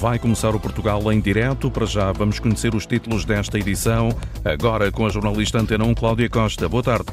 Vai começar o Portugal em direto. Para já vamos conhecer os títulos desta edição. Agora com a jornalista Antena 1, Cláudia Costa. Boa tarde.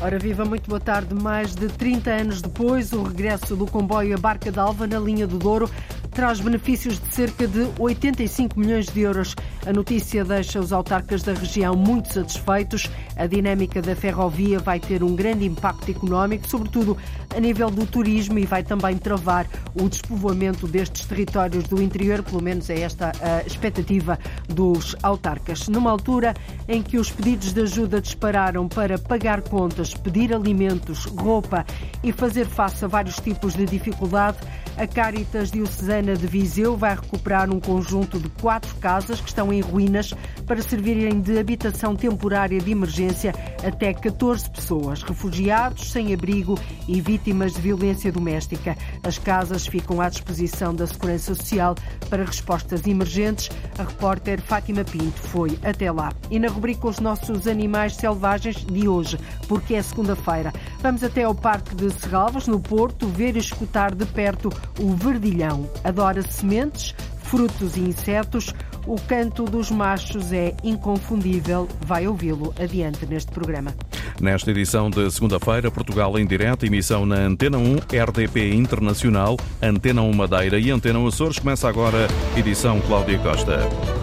Ora viva, muito boa tarde. Mais de 30 anos depois, o regresso do comboio a Barca d'Alva na linha do Douro traz benefícios de cerca de 85 milhões de euros. A notícia deixa os autarcas da região muito satisfeitos. A dinâmica da ferrovia vai ter um grande impacto económico, sobretudo a nível do turismo, e vai também travar o despovoamento destes territórios do interior, pelo menos é esta a expectativa dos autarcas. Numa altura em que os pedidos de ajuda dispararam para pagar contas, pedir alimentos, roupa e fazer face a vários tipos de dificuldade, a Caritas Diocesana de Viseu vai recuperar um conjunto de quatro casas que estão em ruínas para servirem de habitação temporária de emergência até 14 pessoas, refugiados, sem abrigo e vítimas de violência doméstica. As casas ficam à disposição da Segurança Social para respostas emergentes. A repórter Fátima Pinto foi até lá. E na rubrica Os Nossos Animais Selvagens de hoje, porque é segunda-feira, vamos até ao Parque de Serralvas, no Porto, ver e escutar de perto o verdilhão. Adora sementes, frutos e insetos. O canto dos machos é inconfundível. Vai ouvi-lo adiante neste programa. Nesta edição de segunda-feira, Portugal em direto, emissão na Antena 1, RDP Internacional, Antena 1 Madeira e Antena 1 Açores. Começa agora edição Cláudia Costa.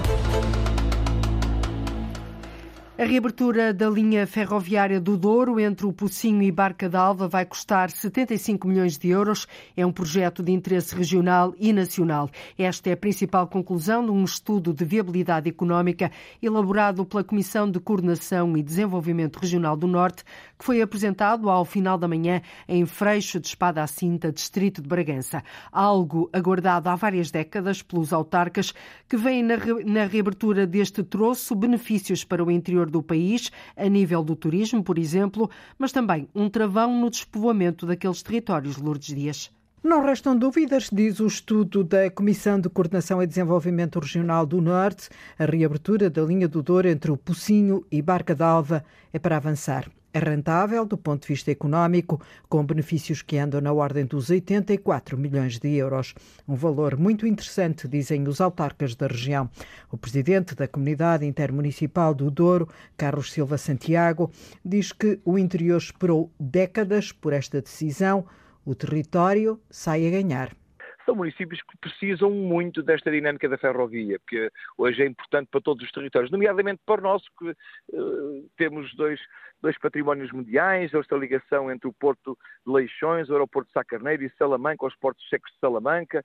A reabertura da linha ferroviária do Douro entre o Pocinho e Barca d'Alva vai custar 75 milhões de euros. É um projeto de interesse regional e nacional. Esta é a principal conclusão de um estudo de viabilidade económica elaborado pela Comissão de Coordenação e Desenvolvimento Regional do Norte, que foi apresentado ao final da manhã em Freixo de Espada à Cinta, distrito de Bragança. Algo aguardado há várias décadas pelos autarcas que veem na reabertura deste troço benefícios para o interior do país, a nível do turismo, por exemplo, mas também um travão no despovoamento daqueles territórios, Lourdes Dias. Não restam dúvidas, diz o estudo da Comissão de Coordenação e Desenvolvimento Regional do Norte, a reabertura da linha do Douro entre o Pocinho e Barca d'Alva é para avançar. É rentável do ponto de vista económico, com benefícios que andam na ordem dos 84 milhões de euros. Um valor muito interessante, dizem os autarcas da região. O presidente da Comunidade Intermunicipal do Douro, Carlos Silva Santiago, diz que o interior esperou décadas por esta decisão. O território sai a ganhar. São municípios que precisam muito desta dinâmica da ferrovia, porque hoje é importante para todos os territórios, nomeadamente para o nosso, que uh, temos dois dois patrimónios mundiais, esta ligação entre o Porto de Leixões, o aeroporto de Sá e Salamanca, os portos secos de Salamanca,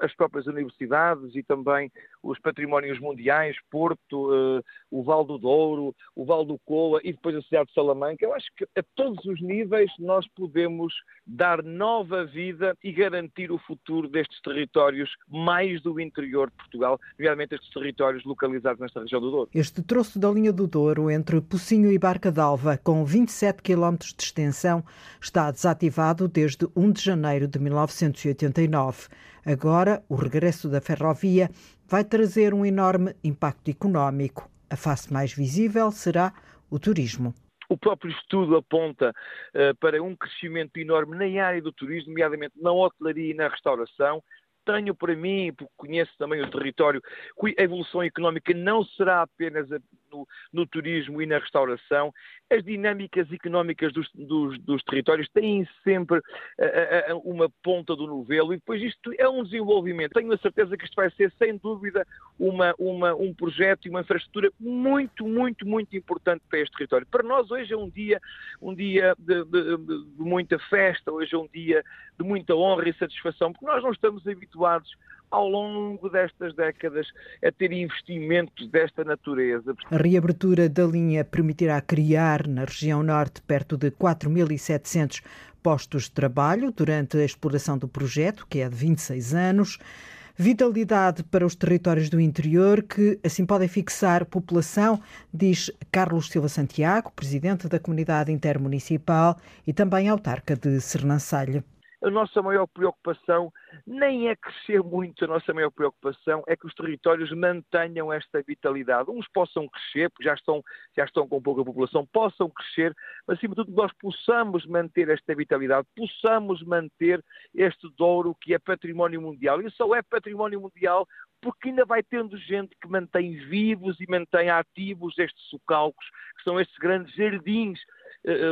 as próprias universidades e também os patrimónios mundiais, Porto, eh, o Val do Douro, o Val do Coa e depois a cidade de Salamanca. Eu acho que a todos os níveis nós podemos dar nova vida e garantir o futuro destes territórios mais do interior de Portugal, nomeadamente estes territórios localizados nesta região do Douro. Este troço da linha do Douro entre Pocinho e Barca d'Alva, com 27 km de extensão, está desativado desde 1 de janeiro de 1989. Agora, o regresso da ferrovia vai trazer um enorme impacto económico. A face mais visível será o turismo. O próprio estudo aponta uh, para um crescimento enorme na área do turismo, nomeadamente na hotelaria e na restauração, tenho para mim, porque conheço também o território, que a evolução económica não será apenas no, no turismo e na restauração. As dinâmicas económicas dos, dos, dos territórios têm sempre uh, uh, uma ponta do novelo e depois isto é um desenvolvimento. Tenho a certeza que isto vai ser, sem dúvida, uma, uma, um projeto e uma infraestrutura muito, muito, muito importante para este território. Para nós hoje é um dia, um dia de, de, de muita festa, hoje é um dia de muita honra e satisfação, porque nós não estamos habituados ao longo destas décadas a ter investimentos desta natureza. A reabertura da linha permitirá criar na região norte perto de 4.700 postos de trabalho durante a exploração do projeto, que é de 26 anos. Vitalidade para os territórios do interior que assim podem fixar população, diz Carlos Silva Santiago, presidente da comunidade intermunicipal e também autarca de Sernancelho a nossa maior preocupação nem é crescer muito, a nossa maior preocupação é que os territórios mantenham esta vitalidade. Uns possam crescer, porque já estão, já estão com pouca população, possam crescer, mas acima de tudo nós possamos manter esta vitalidade, possamos manter este Douro que é património mundial. E só é património mundial porque ainda vai tendo gente que mantém vivos e mantém ativos estes socalcos, que são estes grandes jardins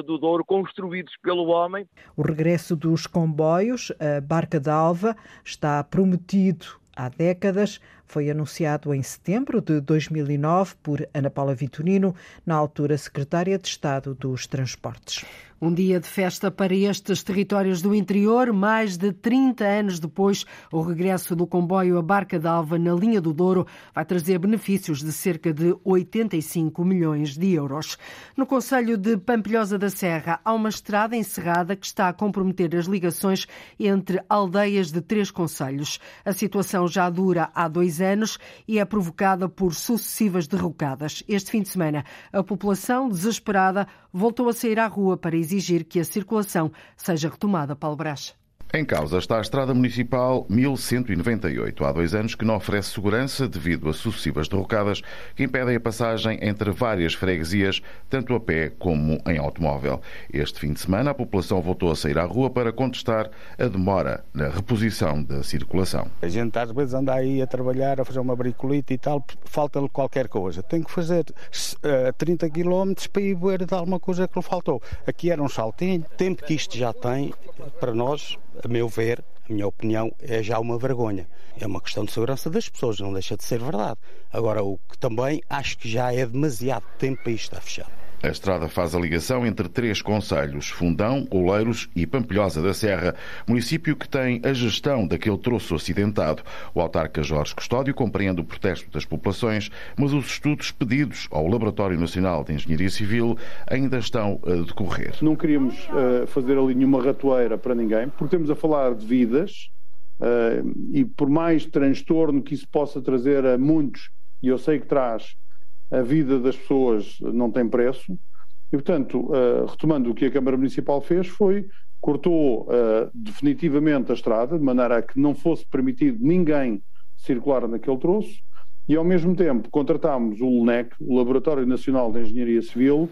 do Douro construídos pelo homem. O regresso dos comboios, a Barca d'Alva, está prometido há décadas. Foi anunciado em setembro de 2009 por Ana Paula Vitorino, na altura secretária de Estado dos Transportes. Um dia de festa para estes territórios do interior. Mais de 30 anos depois, o regresso do comboio a Barca d'Alva na linha do Douro vai trazer benefícios de cerca de 85 milhões de euros. No Conselho de Pampilhosa da Serra, há uma estrada encerrada que está a comprometer as ligações entre aldeias de três conselhos. A situação já dura há dois anos e é provocada por sucessivas derrocadas. Este fim de semana, a população, desesperada, voltou a sair à rua para exigir que a circulação seja retomada. Paulo Brás. Em causa está a Estrada Municipal 1198. Há dois anos que não oferece segurança devido a sucessivas derrocadas que impedem a passagem entre várias freguesias, tanto a pé como em automóvel. Este fim de semana, a população voltou a sair à rua para contestar a demora na reposição da circulação. A gente às vezes anda aí a trabalhar, a fazer uma bricolita e tal, falta-lhe qualquer coisa. Tem que fazer uh, 30 km para ir ver de alguma coisa que lhe faltou. Aqui era um saltinho. Tempo que isto já tem, para nós, a meu ver, a minha opinião, é já uma vergonha. É uma questão de segurança das pessoas, não deixa de ser verdade. Agora, o que também acho que já é demasiado tempo para isto estar fechado. A estrada faz a ligação entre três conselhos, Fundão, Oleiros e Pampilhosa da Serra, município que tem a gestão daquele troço acidentado. O autarca Jorge Custódio compreende o protesto das populações, mas os estudos pedidos ao Laboratório Nacional de Engenharia Civil ainda estão a decorrer. Não queríamos uh, fazer ali nenhuma ratoeira para ninguém, porque temos a falar de vidas uh, e por mais transtorno que isso possa trazer a muitos, e eu sei que traz a vida das pessoas não tem preço. E, portanto, uh, retomando o que a Câmara Municipal fez, foi cortou uh, definitivamente a estrada, de maneira a que não fosse permitido ninguém circular naquele troço, e ao mesmo tempo contratámos o LNEC, o Laboratório Nacional de Engenharia Civil,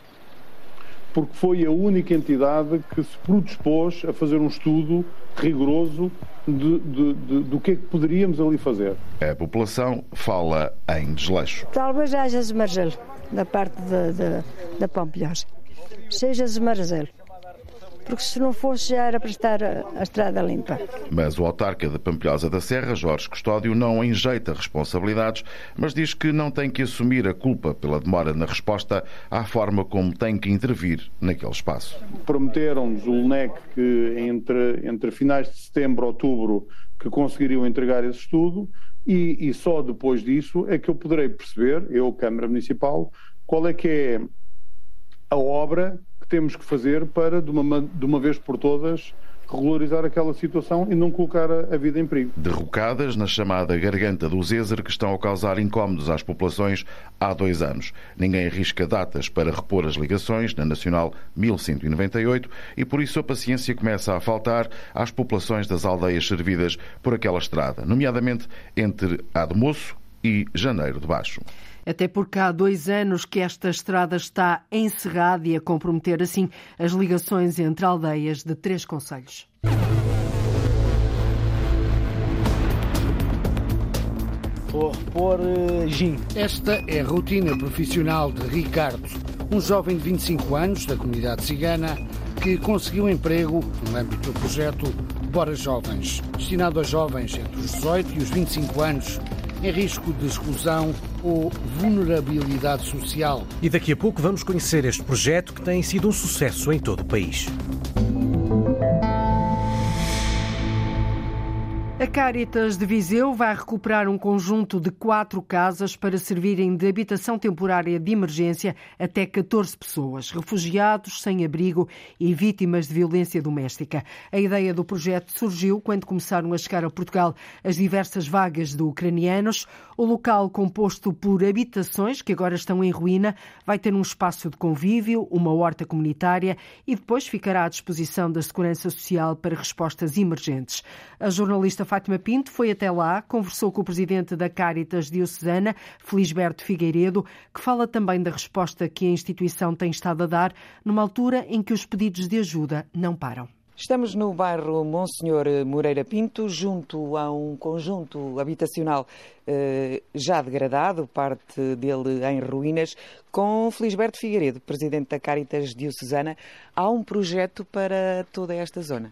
porque foi a única entidade que se predispôs a fazer um estudo rigoroso de, de, de, do que é que poderíamos ali fazer. A população fala em desleixo. Talvez haja esmarzelo da parte da Pampilhosa. Seja esmarzelo porque se não fosse já era para estar a, estrada limpa. Mas o autarca de Pampilhosa da Serra, Jorge Custódio, não enjeita responsabilidades, mas diz que não tem que assumir a culpa pela demora na resposta à forma como tem que intervir naquele espaço. Prometeram-nos o LNEC que entre, entre finais de setembro e outubro que conseguiriam entregar esse estudo e, e só depois disso é que eu poderei perceber, eu, Câmara Municipal, qual é que é a obra que temos que fazer para, de uma, de uma vez por todas, regularizar aquela situação e não colocar a, vida em perigo. Derrocadas na chamada Garganta do Zézer que estão a causar incómodos às populações há dois anos. Ninguém arrisca datas para repor as ligações na Nacional 1198 e por isso a paciência começa a faltar às populações das aldeias servidas por aquela estrada, nomeadamente entre Ademoço e Janeiro de Baixo até porque há dois anos que esta estrada está encerrada e a comprometer assim as ligações entre aldeias de três conselhos. Vou repor uh, gin. Esta é a rotina profissional de Ricardo, um jovem de 25 anos da comunidade cigana que conseguiu emprego no âmbito do projeto Bora Jovens, destinado a jovens entre os 18 e os 25 anos em risco de exclusão ou vulnerabilidade social. E daqui a pouco vamos conhecer este projeto que tem sido um sucesso em todo o país. A Caritas de Viseu vai recuperar um conjunto de quatro casas para servirem de habitação temporária de emergência até 14 pessoas, refugiados, sem abrigo e vítimas de violência doméstica. A ideia do projeto surgiu quando começaram a chegar a Portugal as diversas vagas de ucranianos. O local, composto por habitações que agora estão em ruína, vai ter um espaço de convívio, uma horta comunitária e depois ficará à disposição da Segurança Social para respostas emergentes. A jornalista Fátima Pinto foi até lá, conversou com o presidente da Caritas Diocesana, Felisberto Figueiredo, que fala também da resposta que a instituição tem estado a dar numa altura em que os pedidos de ajuda não param. Estamos no bairro Monsenhor Moreira Pinto, junto a um conjunto habitacional eh, já degradado, parte dele em ruínas, com Felisberto Figueiredo, presidente da Caritas Diocesana. Há um projeto para toda esta zona?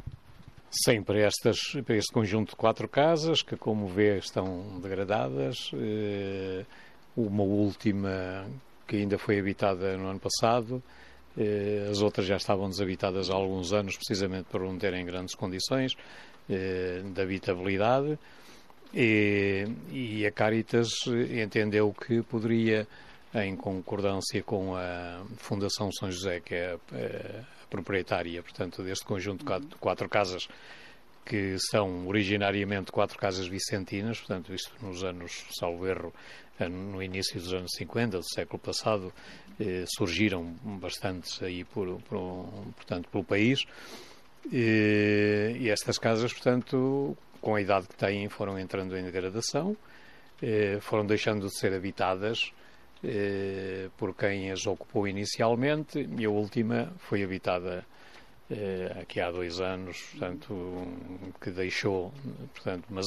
Sim, para, estas, para este conjunto de quatro casas, que, como vê, estão degradadas. Eh, uma última que ainda foi habitada no ano passado as outras já estavam desabitadas há alguns anos, precisamente por não terem grandes condições eh, de habitabilidade. E, e, a Caritas entendeu que poderia, em concordância com a Fundação São José, que é a, a proprietária, portanto, deste conjunto de quatro, casas, que são originariamente quatro casas vicentinas, portanto, isto nos anos, salvo erro, no início dos anos 50 do século passado, eh, surgiram bastantes aí por, por, portanto, pelo país. E, e, estas casas, portanto, com a idade que têm, foram entrando em degradação, eh, foram deixando de ser habitadas eh, por quem as ocupou inicialmente e a última foi habitada eh, aqui há dois anos, portanto, que deixou, portanto, mas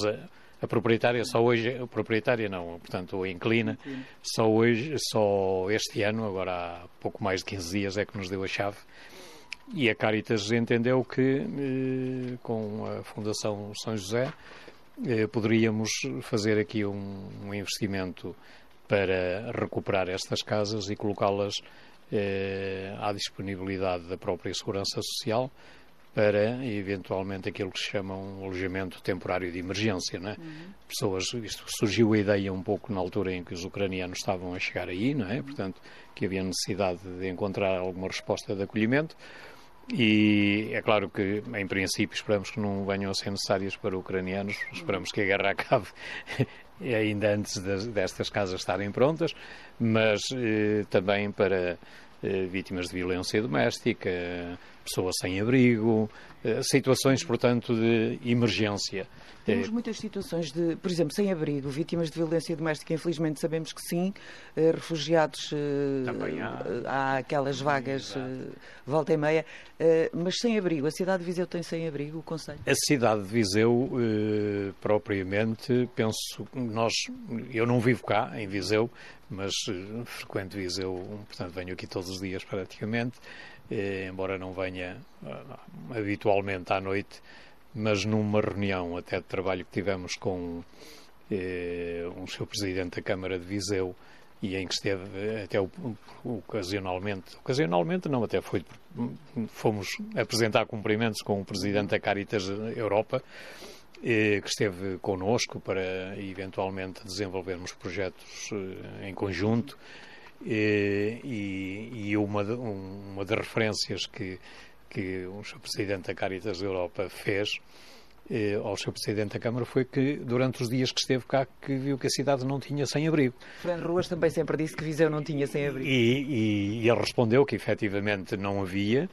a proprietária só hoje, a proprietária não, portanto, a inclina, só hoje, só este ano, agora há pouco mais de 15 dias é que nos deu a chave. E a Caritas entendeu que, eh, com a Fundação São José, eh, poderíamos fazer aqui um, um, investimento para recuperar estas casas e colocá-las eh, à disponibilidade da própria Segurança Social para eventualmente aquilo que se chama um alojamento temporário de emergência, não é? Uhum. Pessoas, isto surgiu a ideia um pouco na altura em que os ucranianos estavam a chegar aí, não é? Portanto, que havia necessidade de encontrar alguma resposta de acolhimento. E é claro que, em princípio, esperamos que não venham a ser necessárias para ucranianos, esperamos que a guerra acabe ainda antes destas casas estarem prontas, mas eh, também para eh, vítimas de violência doméstica, pessoas sem abrigo, eh, situações, portanto, de emergência. Temos muitas situações de, por exemplo, sem abrigo, vítimas de violência doméstica, infelizmente sabemos que sim, eh, refugiados, Também há. há aquelas vagas volta e meia, mas sem abrigo. A cidade de Viseu tem sem abrigo, o Conselho? A cidade de Viseu, propriamente, penso, nós, eu não vivo cá, em Viseu, mas frequento Viseu, portanto venho aqui todos os dias praticamente, eh, embora não venha uh, habitualmente à noite, mas numa reunião até de trabalho que tivemos com eh, um seu presidente da Câmara de Viseu e em que esteve até o, ocasionalmente, ocasionalmente não, até foi, fomos apresentar cumprimentos com o presidente da Caritas Europa, que esteve connosco para eventualmente desenvolvermos projetos eh, em conjunto. E, e uma, uma das referências que, que o Sr. Presidente da Caritas da Europa fez eh, ao Sr. Presidente da Câmara foi que, durante os dias que esteve cá, que viu que a cidade não tinha sem-abrigo. Fernando Ruas também sempre disse que Viseu não tinha sem-abrigo. E, e, e ele respondeu que, efetivamente, não havia,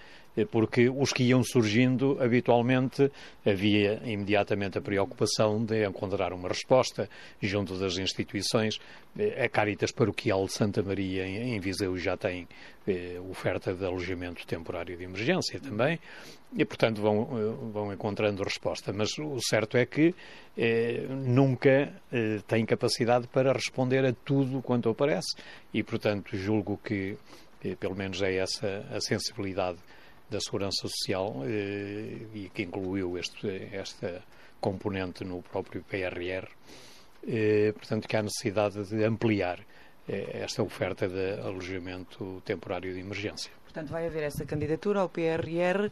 porque os que iam surgindo, habitualmente, havia imediatamente a preocupação de encontrar uma resposta junto das instituições. A Caritas Paroquial de Santa Maria, em Viseu, já tem eh, oferta de alojamento temporário de emergência também, e, portanto, vão, eh, vão encontrando resposta. Mas o certo é que eh, nunca eh, tem capacidade para responder a tudo quanto aparece, e, portanto, julgo que, eh, pelo menos, é essa a sensibilidade da Segurança Social eh, e que incluiu este, esta componente no próprio PRR. Eh, portanto, que há necessidade de ampliar eh, esta oferta de alojamento temporário de emergência. Portanto, vai haver essa candidatura ao PRR.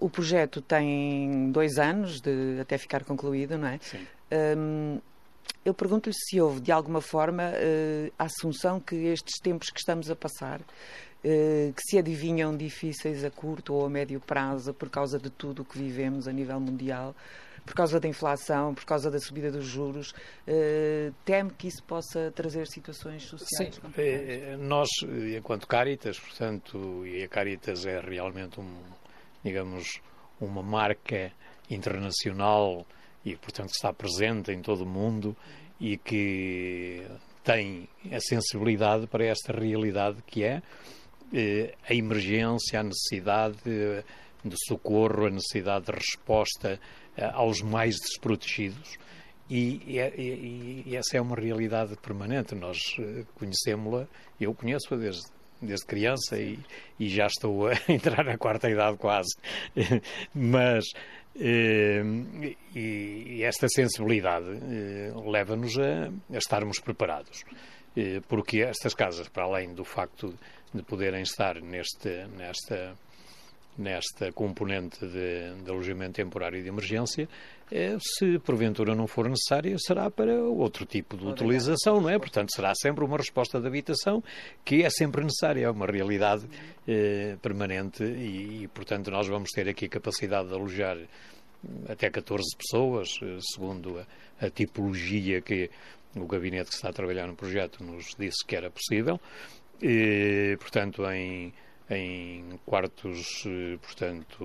o projeto tem dois anos de até ficar concluído, não é? Sim. Um, eu pergunto-lhe se houve, de alguma forma, a assunção que estes tempos que estamos a passar que se adivinham difíceis a curto ou a médio prazo por causa de tudo o que vivemos a nível mundial, por causa da inflação, por causa da subida dos juros, eh, teme que isso possa trazer situações sociais Sim, eh, nós, enquanto Caritas, portanto, e a Caritas é realmente um, digamos, uma marca internacional e, portanto, está presente em todo o mundo e que tem a sensibilidade para esta realidade que é eh, a emergência, a necessidade, de socorro, a necessidade de resposta aos mais desprotegidos. E, e, e, essa é uma realidade permanente. Nós conhecemos-la, eu conheço-a desde, desde criança e, e, já estou a entrar na quarta idade quase. Mas eh, e, esta sensibilidade eh, leva-nos a, a, estarmos preparados. Eh, porque estas casas, para além do facto de poderem estar neste, nesta nesta componente de, de alojamento temporário de emergência, é, se porventura não for necessária, será para outro tipo de utilização, não é? Portanto, será sempre uma resposta de habitação que é sempre necessária, é uma realidade eh, permanente e, e, portanto, nós vamos ter aqui a capacidade de alojar até 14 pessoas, eh, segundo a, a tipologia que o gabinete que está a trabalhar no projeto nos disse que era possível. E, portanto, em em quartos, eh, portanto,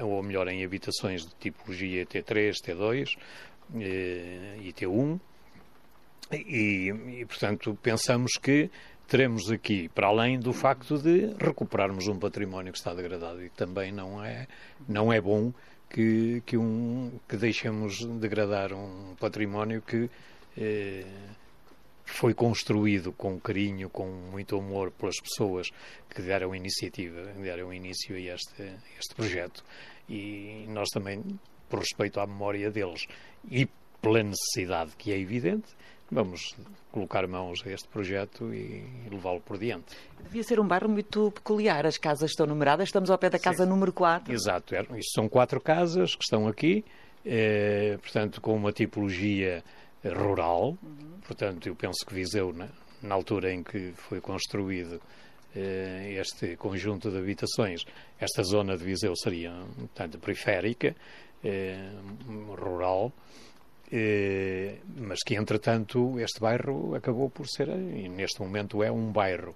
ou melhor, em habitações de tipologia T3, T2 eh, e T1. E, e, portanto, pensamos que teremos aqui, para além do facto de recuperarmos um património que está degradado, e também não é, não é bom que, que, um, que deixemos degradar um património que eh, foi construído com carinho, com muito amor pelas pessoas que deram iniciativa, deram início a este, a este projeto. E nós também, por respeito à memória deles e pela necessidade que é evidente, vamos colocar mãos a este projeto e levá-lo por diante. Devia ser um bairro muito peculiar. As casas estão numeradas, estamos ao pé da casa Sim. número 4. Exato, é, isto são quatro casas que estão aqui, eh, portanto, com uma tipologia rural. Uhum. Portanto, eu penso que Viseu, na, na altura em que foi construído eh, este conjunto de habitações, esta zona de Viseu seria, portanto, periférica, eh, rural, eh, mas que, entretanto, este bairro acabou por ser, e neste momento é um bairro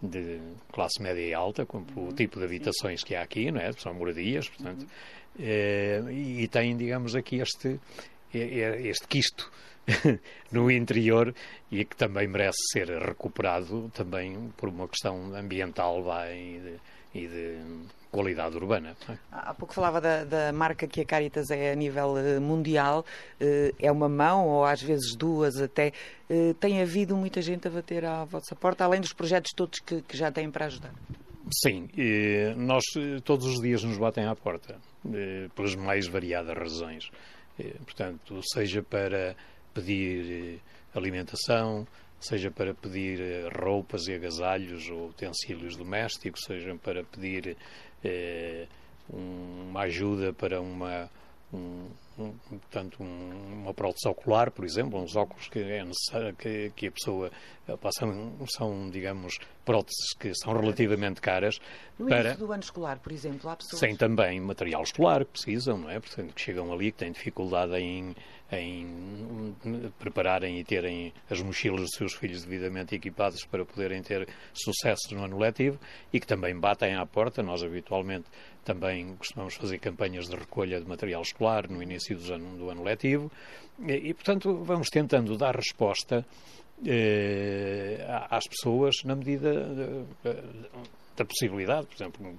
de classe média e alta, com o uhum. tipo de habitações que há aqui, não é? São moradias, portanto, uhum. eh, e tem, digamos, aqui este, este quisto no interior e que também merece ser recuperado também por uma questão ambiental e, de, e de qualidade urbana. É? Há pouco falava da, da, marca que a Caritas é a nível eh, mundial, eh, é uma mão ou às vezes duas até. Eh, tem havido muita gente a bater à vossa porta, além dos projetos todos que, que já têm para ajudar? Sim, nós todos os dias nos batem à porta, pelas mais variadas razões. Portanto, seja para pedir eh, alimentação, seja para pedir eh, roupas e agasalhos ou utensílios domésticos, seja para pedir eh, uma ajuda para uma um, um, portanto, um, uma prótese ocular, por exemplo, uns óculos que é necessário que, que a pessoa passa, são, digamos, próteses que são relativamente caras. No para... início do ano escolar, por exemplo, há pessoas... Sem também material escolar que precisam, não é? Portanto, que chegam ali, que têm dificuldade em em prepararem e terem as mochilas dos seus filhos devidamente equipadas para poderem ter sucesso no ano letivo e que também batem à porta. Nós habitualmente também costumamos fazer campanhas de recolha de material escolar no início do ano, do ano letivo e, portanto, vamos tentando dar resposta eh, às pessoas na medida da possibilidade. Por exemplo,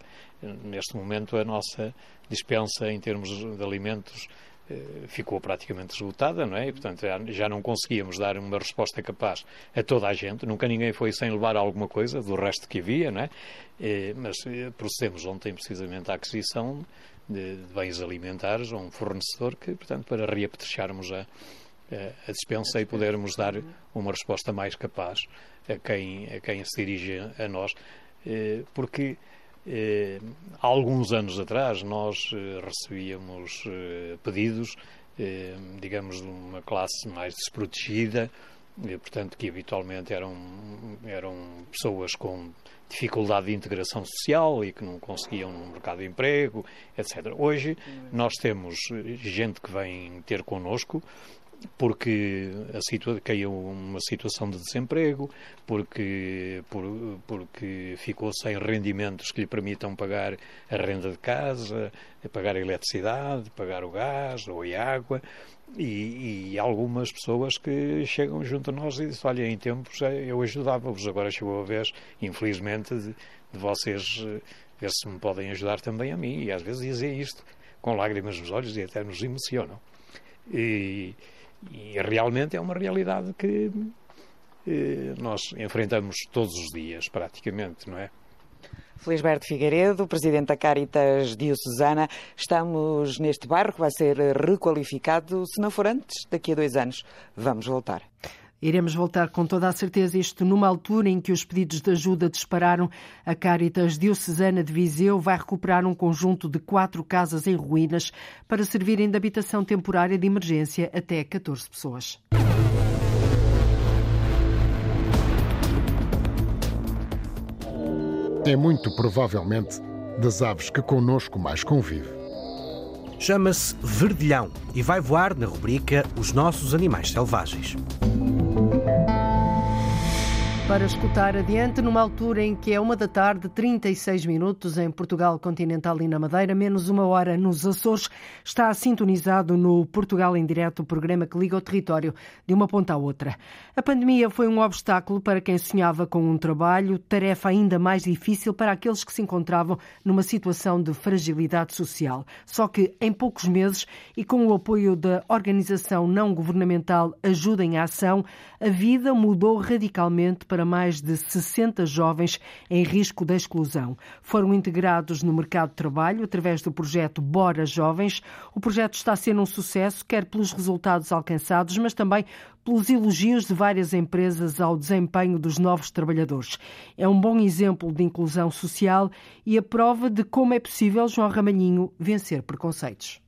neste momento a nossa dispensa em termos de alimentos ficou praticamente esgotada, não é? E, portanto, já não conseguíamos dar uma resposta capaz a toda a gente. Nunca ninguém foi sem levar alguma coisa do resto que havia, não é? Eh, mas eh, procedemos ontem precisamente à aquisição de, bens alimentares a um fornecedor que, portanto, para reapetrecharmos a, a dispensa e podermos dar uma resposta mais capaz a quem, a quem se dirige a nós, porque eh, há alguns anos atrás nós eh, recebíamos eh, pedidos, digamos, de uma classe mais desprotegida, portanto, que habitualmente eram, eram pessoas com dificuldade de integração social e que não conseguiam no mercado de emprego, etc. Hoje nós temos gente que vem ter connosco porque a situa caiu uma situação de desemprego, porque, por, porque ficou sem rendimentos que lhe permitam pagar a renda de casa, pagar a eletricidade, pagar o gás ou a água, e, e algumas pessoas que chegam junto a nós e dizem, olha, em tempos eu ajudava-vos, agora chegou a vez, infelizmente, de, de vocês ver se me podem ajudar também a mim. E às vezes dizem isto com lágrimas nos olhos e até nos emocionam. E, e realmente é uma realidade que eh, nós enfrentamos todos os dias, praticamente, não é? Felisberto Figueiredo, presidente da Caritas Diocesana. Estamos neste bairro que vai ser requalificado, se não for antes, daqui a dois anos. Vamos voltar. Iremos voltar com toda a certeza, isto numa altura em que os pedidos de ajuda dispararam. A Caritas Diocesana de Viseu vai recuperar um conjunto de quatro casas em ruínas para servirem de habitação temporária de emergência até 14 pessoas. É muito provavelmente das aves que conosco mais convive. Chama-se Verdilhão e vai voar na rubrica Os Nossos Animais Selvagens para escutar adiante, numa altura em que é uma da tarde, 36 minutos em Portugal continental e na Madeira, menos uma hora nos Açores, está sintonizado no Portugal em Direto, o programa que liga o território de uma ponta à outra. A pandemia foi um obstáculo para quem sonhava com um trabalho, tarefa ainda mais difícil para aqueles que se encontravam numa situação de fragilidade social. Só que em poucos meses e com o apoio da organização não governamental Ajuda em Ação, a vida mudou radicalmente para para mais de 60 jovens em risco de exclusão. Foram integrados no mercado de trabalho através do projeto Bora Jovens. O projeto está a ser um sucesso, quer pelos resultados alcançados, mas também pelos elogios de várias empresas ao desempenho dos novos trabalhadores. É um bom exemplo de inclusão social e a prova de como é possível, João Ramalhinho, vencer preconceitos.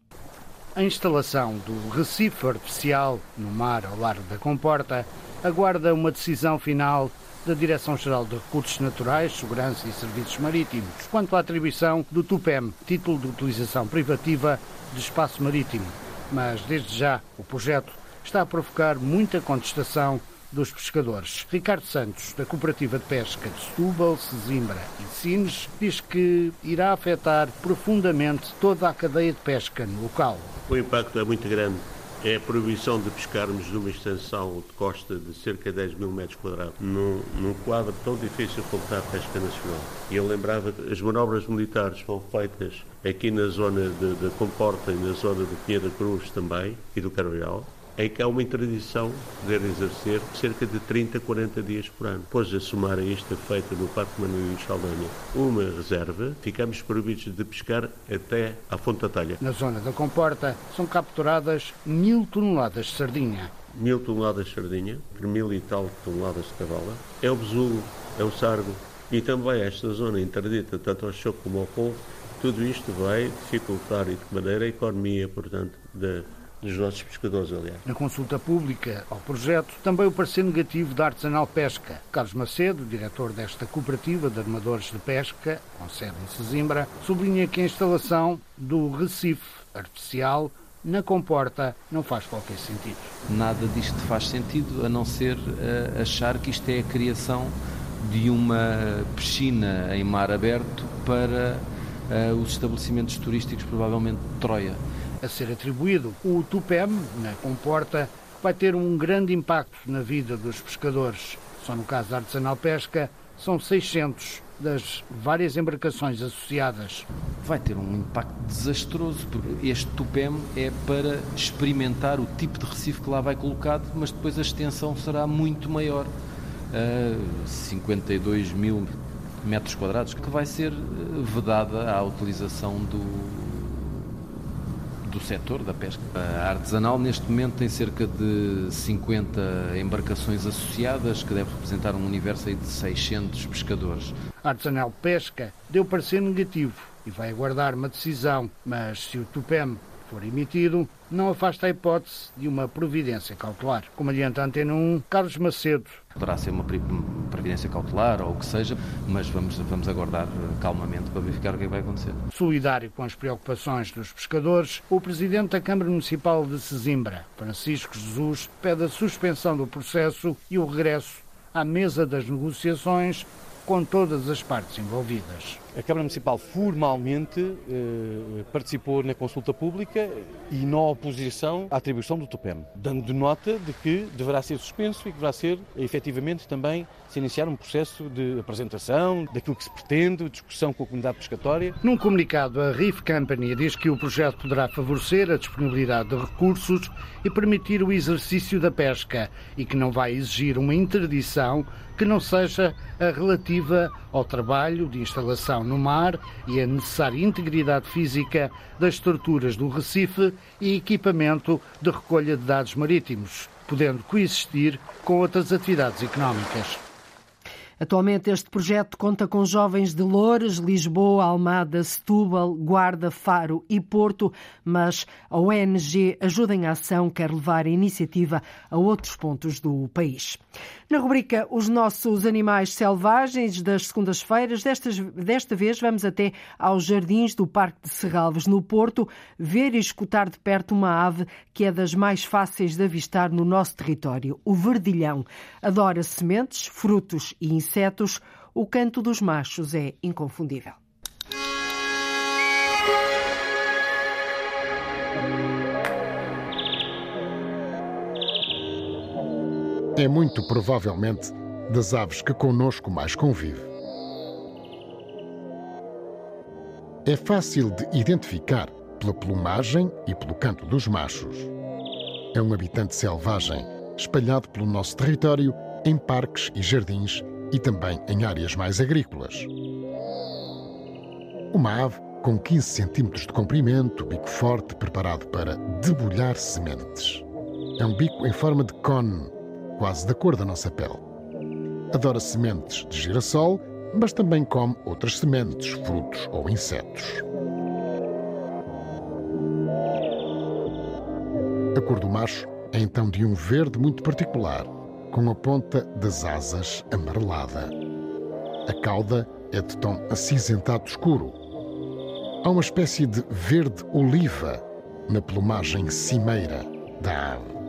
A instalação do Recife Artificial no mar ao largo da Comporta aguarda uma decisão final da Direção-Geral de Recursos Naturais, Segurança e Serviços Marítimos quanto à atribuição do TUPEM, Título de Utilização Privativa de Espaço Marítimo. Mas, desde já, o projeto está a provocar muita contestação dos pescadores. Ricardo Santos, da Cooperativa de Pesca de Setúbal, Sesimbra e Sines, diz que irá afetar profundamente toda a cadeia de pesca no local. O impacto é muito grande é a proibição de pescarmos numa extensão de costa de cerca de 10 mil metros quadrados, num, num quadro tão difícil como está a pesca nacional. E eu lembrava que as manobras militares foram feitas aqui na zona da Comporta e na zona do Pinheiro da Cruz também, e do Carvalhal, em que há uma interdição de poder exercer cerca de 30, 40 dias por ano. Depois de somar a isto feita no Parque Manuel de Saldanha uma reserva, ficamos proibidos de pescar até à Fonte da Talha. Na zona da Comporta são capturadas mil toneladas de sardinha. Mil toneladas de sardinha, por mil e tal toneladas de cavala. É o besugo, é o sargo e também esta zona interdita, tanto ao choco como ao povo, tudo isto vai dificultar e de maneira a economia, portanto, da dos nossos pescadores, aliás. Na consulta pública ao projeto, também o parecer negativo da Artesanal Pesca. Carlos Macedo, diretor desta cooperativa de armadores de pesca, com sede em Sesimbra, sublinha que a instalação do Recife artificial na comporta não faz qualquer sentido. Nada disto faz sentido, a não ser uh, achar que isto é a criação de uma piscina em mar aberto para uh, os estabelecimentos turísticos, provavelmente de Troia a ser atribuído. O TUPEM, na comporta, vai ter um grande impacto na vida dos pescadores. Só no caso da artesanal pesca, são 600 das várias embarcações associadas. Vai ter um impacto desastroso, porque este TUPEM é para experimentar o tipo de recife que lá vai colocado, mas depois a extensão será muito maior. Uh, 52 mil metros quadrados, que vai ser vedada à utilização do, do setor da pesca. Artesanal, neste momento, tem cerca de 50 embarcações associadas, que deve representar um universo de 600 pescadores. A artesanal pesca deu parecer negativo e vai aguardar uma decisão, mas se o TUPEM for emitido, não afasta a hipótese de uma providência cautelar. Como adianta a Antena 1, Carlos Macedo. Poderá ser uma previdência cautelar ou o que seja, mas vamos, vamos aguardar calmamente para verificar o que é vai acontecer. Solidário com as preocupações dos pescadores, o presidente da Câmara Municipal de Sesimbra, Francisco Jesus, pede a suspensão do processo e o regresso à mesa das negociações com todas as partes envolvidas. A Câmara Municipal formalmente eh, participou na consulta pública e na oposição à atribuição do TUPEM, dando nota de que deverá ser suspenso e que deverá ser, efetivamente, também se iniciar um processo de apresentação daquilo que se pretende, discussão com a comunidade pescatória. Num comunicado, a Reef Company diz que o projeto poderá favorecer a disponibilidade de recursos e permitir o exercício da pesca e que não vai exigir uma interdição que não seja a relativa ao trabalho de instalação no mar e a necessária integridade física das estruturas do Recife e equipamento de recolha de dados marítimos, podendo coexistir com outras atividades económicas. Atualmente este projeto conta com jovens de Loures, Lisboa, Almada, Setúbal, Guarda, Faro e Porto, mas a ONG Ajuda em Ação quer levar a iniciativa a outros pontos do país. Na rubrica Os Nossos Animais Selvagens das segundas-feiras, desta, desta vez vamos até aos jardins do Parque de Serralves, no Porto, ver e escutar de perto uma ave que é das mais fáceis de avistar no nosso território, o verdilhão. Adora sementes, frutos e insetos. O canto dos machos é inconfundível. é muito provavelmente das aves que conosco mais convive. É fácil de identificar pela plumagem e pelo canto dos machos. É um habitante selvagem, espalhado pelo nosso território em parques e jardins e também em áreas mais agrícolas. Uma ave com 15 centímetros de comprimento, bico forte preparado para debulhar sementes. É um bico em forma de cone, quase da cor da nossa pele. Adora sementes de girassol, mas também come outras sementes, frutos ou insetos. A cor do macho é então de um verde muito particular, com a ponta das asas amarelada. A cauda é de tom acinzentado escuro. Há uma espécie de verde oliva na plumagem cimeira da ave.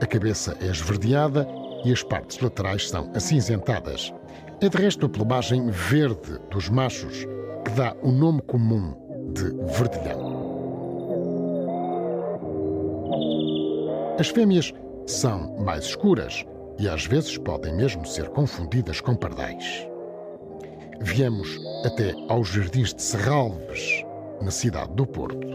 A cabeça é esverdeada e as partes laterais são acinzentadas. É de resto a plumagem verde dos machos que dá o nome comum de verdilhão. As fêmeas são mais escuras e às vezes podem mesmo ser confundidas com pardais. Viemos até aos Jardins de Serralves, na cidade do Porto.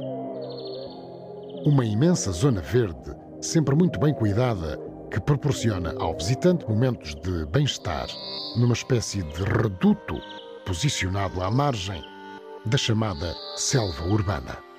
Uma imensa zona verde sempre muito bem cuidada, que proporciona ao visitante momentos de bem-estar numa espécie de reduto posicionado à margem da chamada selva urbana.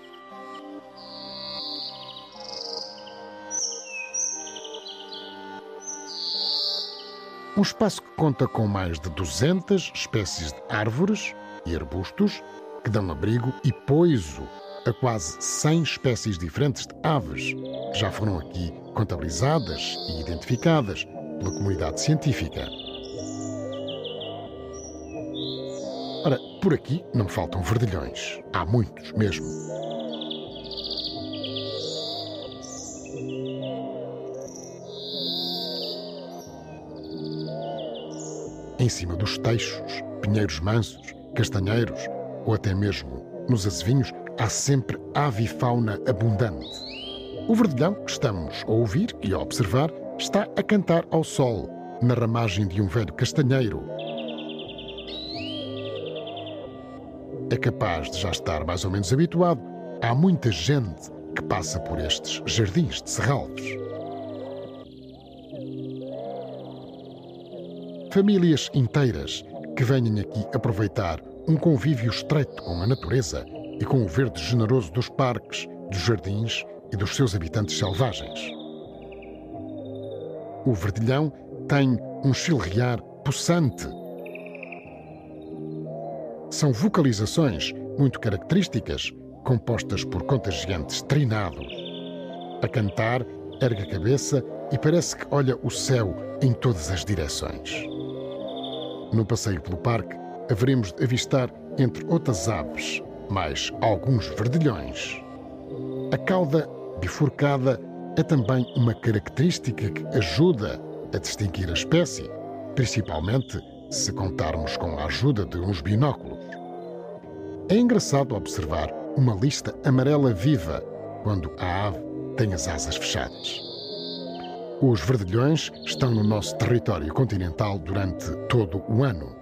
Um espaço que conta com mais de 200 espécies de árvores e arbustos que dão abrigo e poiso a quase 100 espécies diferentes de aves que já foram aqui contabilizadas e identificadas pela comunidade científica. Ora, por aqui não faltam verdilhões. Há muitos mesmo. Em cima dos teixos, pinheiros mansos, castanheiros ou até mesmo nos azevinhos, há sempre avifauna abundante. O verdilhão que estamos a ouvir e a observar está a cantar ao sol, na ramagem de um velho castanheiro. É capaz de já estar mais ou menos habituado. Há muita gente que passa por estes jardins de Serralves. Famílias inteiras que venham aqui aproveitar um convívio estreito com a natureza e com o verde generoso dos parques, dos jardins e dos seus habitantes selvagens. O verdilhão tem um chilrear possante. São vocalizações muito características, compostas por contagiantes trinados. A cantar, ergue a cabeça e parece que olha o céu em todas as direções. No passeio pelo parque, haveremos de avistar, entre outras aves, mais alguns verdilhões. A cauda bifurcada é também uma característica que ajuda a distinguir a espécie, principalmente se contarmos com a ajuda de uns binóculos. É engraçado observar uma lista amarela viva quando a ave tem as asas fechadas. Os verdilhões estão no nosso território continental durante todo o ano.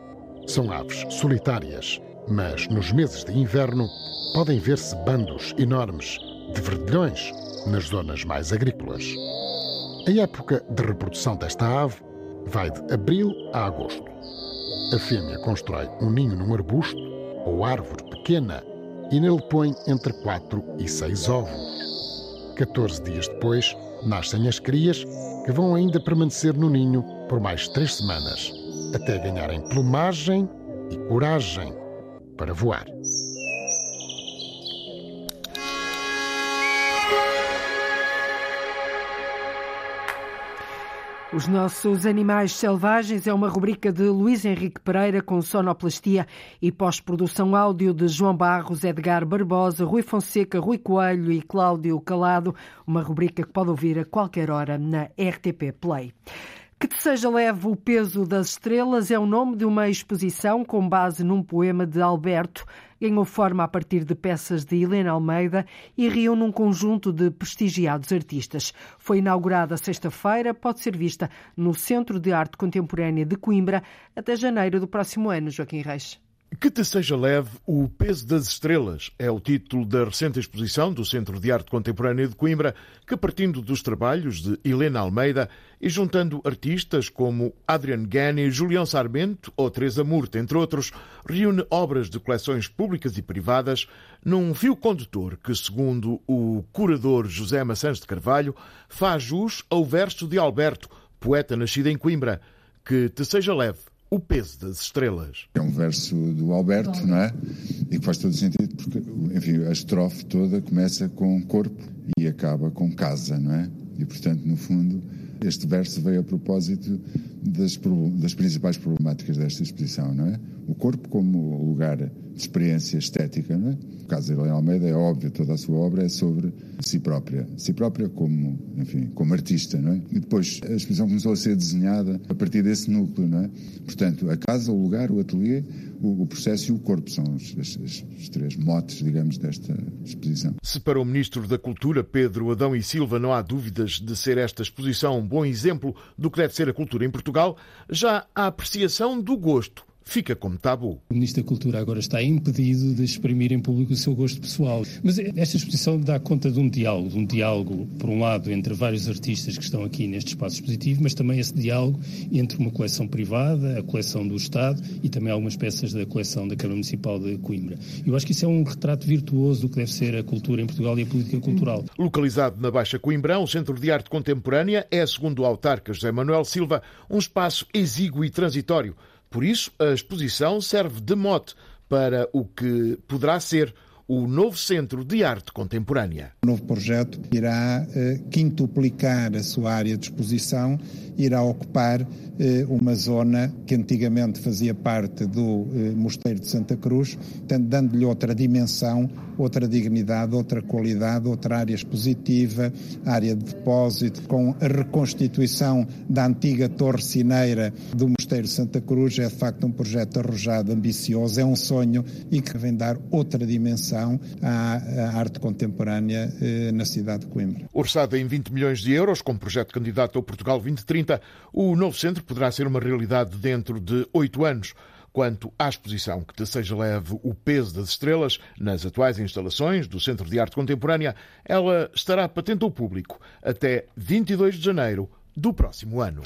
São aves solitárias, mas nos meses de inverno podem ver-se bandos enormes de verdilhões nas zonas mais agrícolas. A época de reprodução desta ave vai de abril a agosto. A fêmea constrói um ninho num arbusto ou árvore pequena e nele põe entre 4 e 6 ovos. 14 dias depois, nascem as crias que vão ainda permanecer no ninho por mais três semanas, até ganharem plumagem e coragem para voar. Os nossos animais selvagens é uma rubrica de Luís Henrique Pereira com sonoplastia e pós-produção áudio de João Barros, Edgar Barbosa, Rui Fonseca, Rui Coelho e Cláudio Calado. Uma rubrica que pode ouvir a qualquer hora na RTP Play. Que te seja leve o peso das estrelas é o nome de uma exposição com base num poema de Alberto. Ganhou forma a partir de peças de Helena Almeida e reúne um conjunto de prestigiados artistas. Foi inaugurada sexta-feira, pode ser vista no Centro de Arte Contemporânea de Coimbra até janeiro do próximo ano, Joaquim Reis. Que te seja leve o peso das estrelas é o título da recente exposição do Centro de Arte Contemporânea de Coimbra, que partindo dos trabalhos de Helena Almeida e juntando artistas como Adrian Gani, Julião Sarmento ou Teresa Murta, entre outros, reúne obras de coleções públicas e privadas num fio condutor que, segundo o curador José Maçãs de Carvalho, faz jus ao verso de Alberto, poeta nascido em Coimbra, que te seja leve o peso das estrelas. É um verso do Alberto, não é? E que faz todo sentido porque, enfim, a estrofe toda começa com corpo e acaba com casa, não é? E, portanto, no fundo, este verso veio a propósito das, das principais problemáticas desta exposição, não é? O corpo como lugar experiência estética, não é? No caso de Helena Almeida, é óbvio, toda a sua obra é sobre si própria. Si própria como, enfim, como artista, não é? E depois a exposição começou a ser desenhada a partir desse núcleo, não é? Portanto, a casa, o lugar, o ateliê, o, o processo e o corpo são os, os, os três motes, digamos, desta exposição. Se para o Ministro da Cultura, Pedro Adão e Silva, não há dúvidas de ser esta exposição um bom exemplo do que deve ser a cultura em Portugal, já a apreciação do gosto fica como tabu. O Ministro da Cultura agora está impedido de exprimir em público o seu gosto pessoal. Mas esta exposição dá conta de um diálogo, de um diálogo, por um lado, entre vários artistas que estão aqui neste espaço expositivo, mas também esse diálogo entre uma coleção privada, a coleção do Estado e também algumas peças da coleção da Câmara Municipal de Coimbra. Eu acho que isso é um retrato virtuoso do que deve ser a cultura em Portugal e a política cultural. Localizado na Baixa Coimbrão, o Centro de Arte Contemporânea é, segundo o autarca José Manuel Silva, um espaço exíguo e transitório por isso, a exposição serve de mote para o que poderá ser o novo Centro de Arte Contemporânea. O novo projeto irá eh, quintuplicar a sua área de exposição, irá ocupar eh, uma zona que antigamente fazia parte do eh, Mosteiro de Santa Cruz, dando-lhe outra dimensão, outra dignidade, outra qualidade, outra área expositiva, área de depósito, com a reconstituição da antiga Torre Cineira do Mosteiro de Santa Cruz. É de facto um projeto arrojado, ambicioso, é um sonho e que vem dar outra dimensão à, à arte contemporânea eh, na cidade de Coimbra. Orçado em 20 milhões de euros, com projeto candidato ao Portugal 2030, o novo centro poderá ser uma realidade dentro de oito anos. Quanto à exposição que te seja leve o peso das estrelas nas atuais instalações do Centro de Arte Contemporânea, ela estará patente ao público até 22 de janeiro do próximo ano.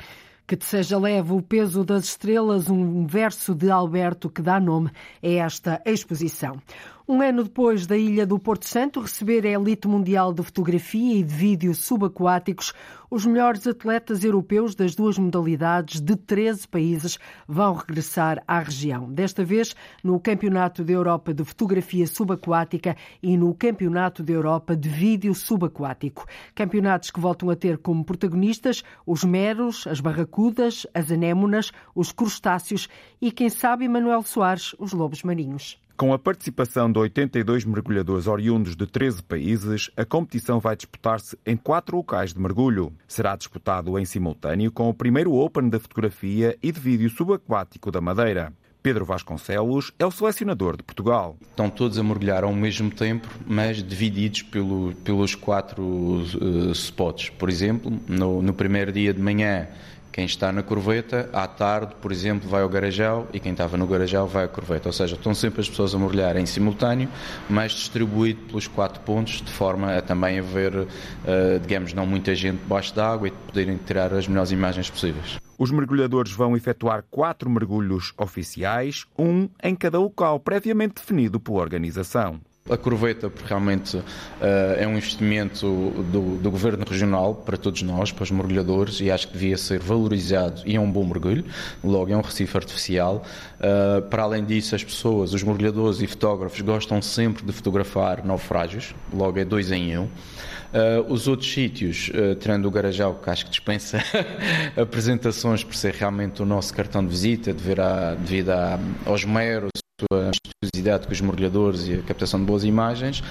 Que te seja leve o peso das estrelas, um verso de Alberto que dá nome a esta exposição. Um ano depois da Ilha do Porto Santo receber a elite mundial de fotografia e de vídeo subaquáticos, os melhores atletas europeus das duas modalidades de 13 países vão regressar à região. Desta vez no Campeonato da Europa de Fotografia Subaquática e no Campeonato da Europa de Vídeo Subaquático. Campeonatos que voltam a ter como protagonistas os meros, as barracudas, as anémonas, os crustáceos e, quem sabe, Manuel Soares, os lobos marinhos. Com a participação de 82 mergulhadores oriundos de 13 países, a competição vai disputar-se em quatro locais de mergulho. Será disputado em simultâneo com o primeiro Open da fotografia e de vídeo subaquático da Madeira. Pedro Vasconcelos é o selecionador de Portugal. Estão todos a mergulhar ao mesmo tempo, mas divididos pelo, pelos quatro uh, spots. Por exemplo, no, no primeiro dia de manhã quem está na Corveta, à tarde, por exemplo, vai ao Garajal e quem estava no Garajal vai à Corveta. Ou seja, estão sempre as pessoas a mergulhar em simultâneo, mas distribuído pelos quatro pontos, de forma a também haver, uh, digamos, não muita gente debaixo d'água e poderem tirar as melhores imagens possíveis. Os mergulhadores vão efetuar quatro mergulhos oficiais, um em cada local previamente definido pela organização. A porque realmente uh, é um investimento do, do, Governo Regional para todos nós, para os mergulhadores, e acho que devia ser valorizado e é um bom mergulho. Logo, é um recife artificial. Uh, para além disso, as pessoas, os mergulhadores e fotógrafos gostam sempre de fotografar naufrágios, logo é dois em um. Uh, os outros sítios, tirando o Garajal, que acho que dispensa apresentações por ser realmente o nosso cartão de visita, devido, a, devido a, aos meros, a especificidade com os mergulhadores e a captação de boas imagens,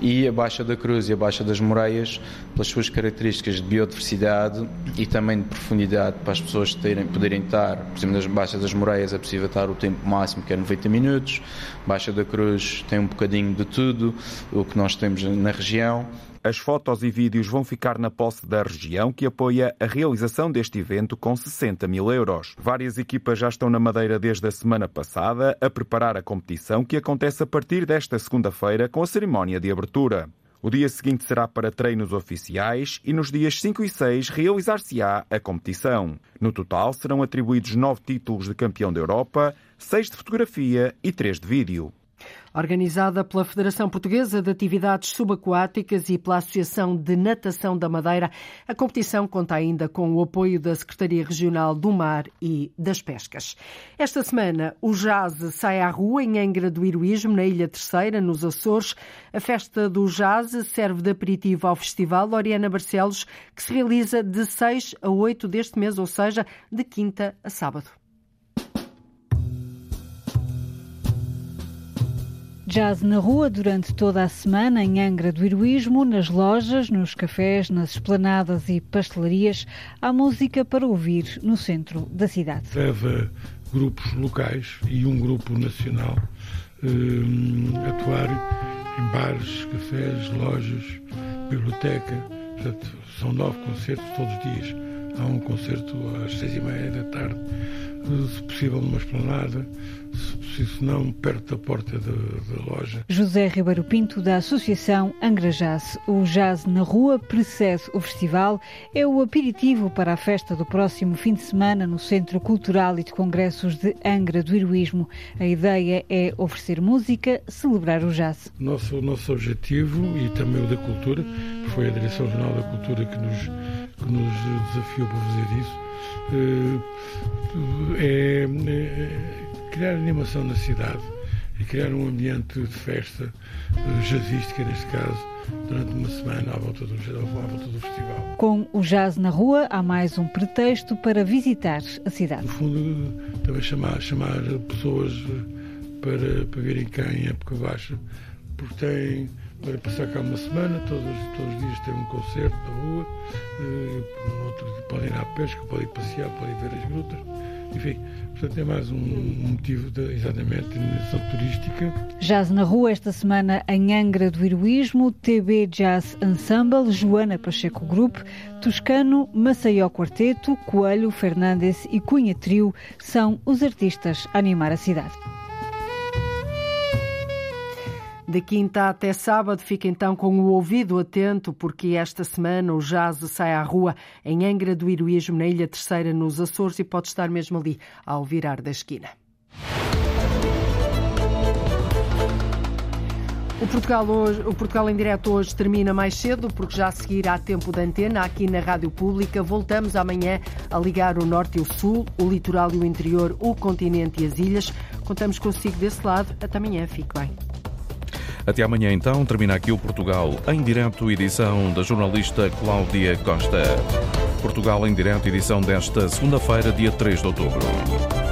e a Baixa da Cruz e a Baixa das Moreias, pelas suas características de biodiversidade e também de profundidade, para as pessoas terem, poderem estar, por exemplo, nas Baixas das Moreias é possível estar o tempo máximo, que é 90 minutos, Baixa da Cruz tem um bocadinho de tudo, o que nós temos na região, as fotos e vídeos vão ficar na posse da região, que apoia a realização deste evento com 60 mil euros. Várias equipas já estão na Madeira desde a semana passada a preparar a competição, que acontece a partir desta segunda-feira com a cerimónia de abertura. O dia seguinte será para treinos oficiais e nos dias 5 e 6 realizar-se-á a competição. No total serão atribuídos nove títulos de campeão da Europa, seis de fotografia e três de vídeo. Organizada pela Federação Portuguesa de Atividades Subaquáticas e pela Associação de Natação da Madeira, a competição conta ainda com o apoio da Secretaria Regional do Mar e das Pescas. Esta semana, o jazz sai à rua em Angra do Heroísmo, na Ilha Terceira, nos Açores. A festa do jazz serve de aperitivo ao Festival Oriana Barcelos, que se realiza de 6 a 8 deste mês, ou seja, de quinta a sábado. Jazz na rua durante toda a semana em Angra do Heroísmo, nas lojas, nos cafés, nas esplanadas e pastelarias. Há música para ouvir no centro da cidade. Leva grupos locais e um grupo nacional eh, atuar em bares, cafés, lojas, biblioteca. Portanto, são nove concertos todos os dias. Há um concerto às seis e meia da tarde, se possível numa esplanada se não perto da porta da, da, loja. José Ribeiro Pinto, da Associação Angra Jazz. O Jazz na Rua precede o festival, é o aperitivo para a festa do próximo fim de semana no Centro Cultural e de Congressos de Angra do Heroísmo. A ideia é oferecer música, celebrar o jazz. Nosso, nosso objetivo e também o da cultura, foi a Direção-Geral da Cultura que nos, que nos desafiou para fazer isso, eh, é, é criar animação na cidade e criar um ambiente de festa uh, jazzística, neste caso, durante uma semana à volta, do, à volta do festival. Com o jazz na rua, há mais um pretexto para visitar a cidade. No fundo, também chamar, chamar pessoas eh, para, para virem cá em época baixa, porque tem para passar cá uma semana, todos, todos os dias tem um concerto na rua, uh, outro, podem ir à pesca, podem passear, podem ver as grutas, enfim, Portanto, é mais um motivo de, exatamente de dimensão turística. Jazz na rua esta semana em Angra do Heroísmo, TB Jazz Ensemble, Joana Pacheco Group, Toscano, Maceió Quarteto, Coelho, Fernandes e Cunha Trio são os artistas a animar a cidade. De quinta até sábado, fica então com o ouvido atento, porque esta semana o jazz sai à rua em Angra do Heroísmo, na Ilha Terceira, nos Açores, e pode estar mesmo ali ao virar da esquina. O Portugal, hoje, o Portugal em direto hoje termina mais cedo, porque já a seguir há tempo de antena aqui na Rádio Pública. Voltamos amanhã a ligar o Norte e o Sul, o litoral e o interior, o continente e as ilhas. Contamos consigo desse lado. Até amanhã. Fique bem. Até amanhã, então, termina aqui o Portugal em direto, edição da jornalista Cláudia Costa. Portugal em direto, edição desta segunda-feira, dia 3 de outubro.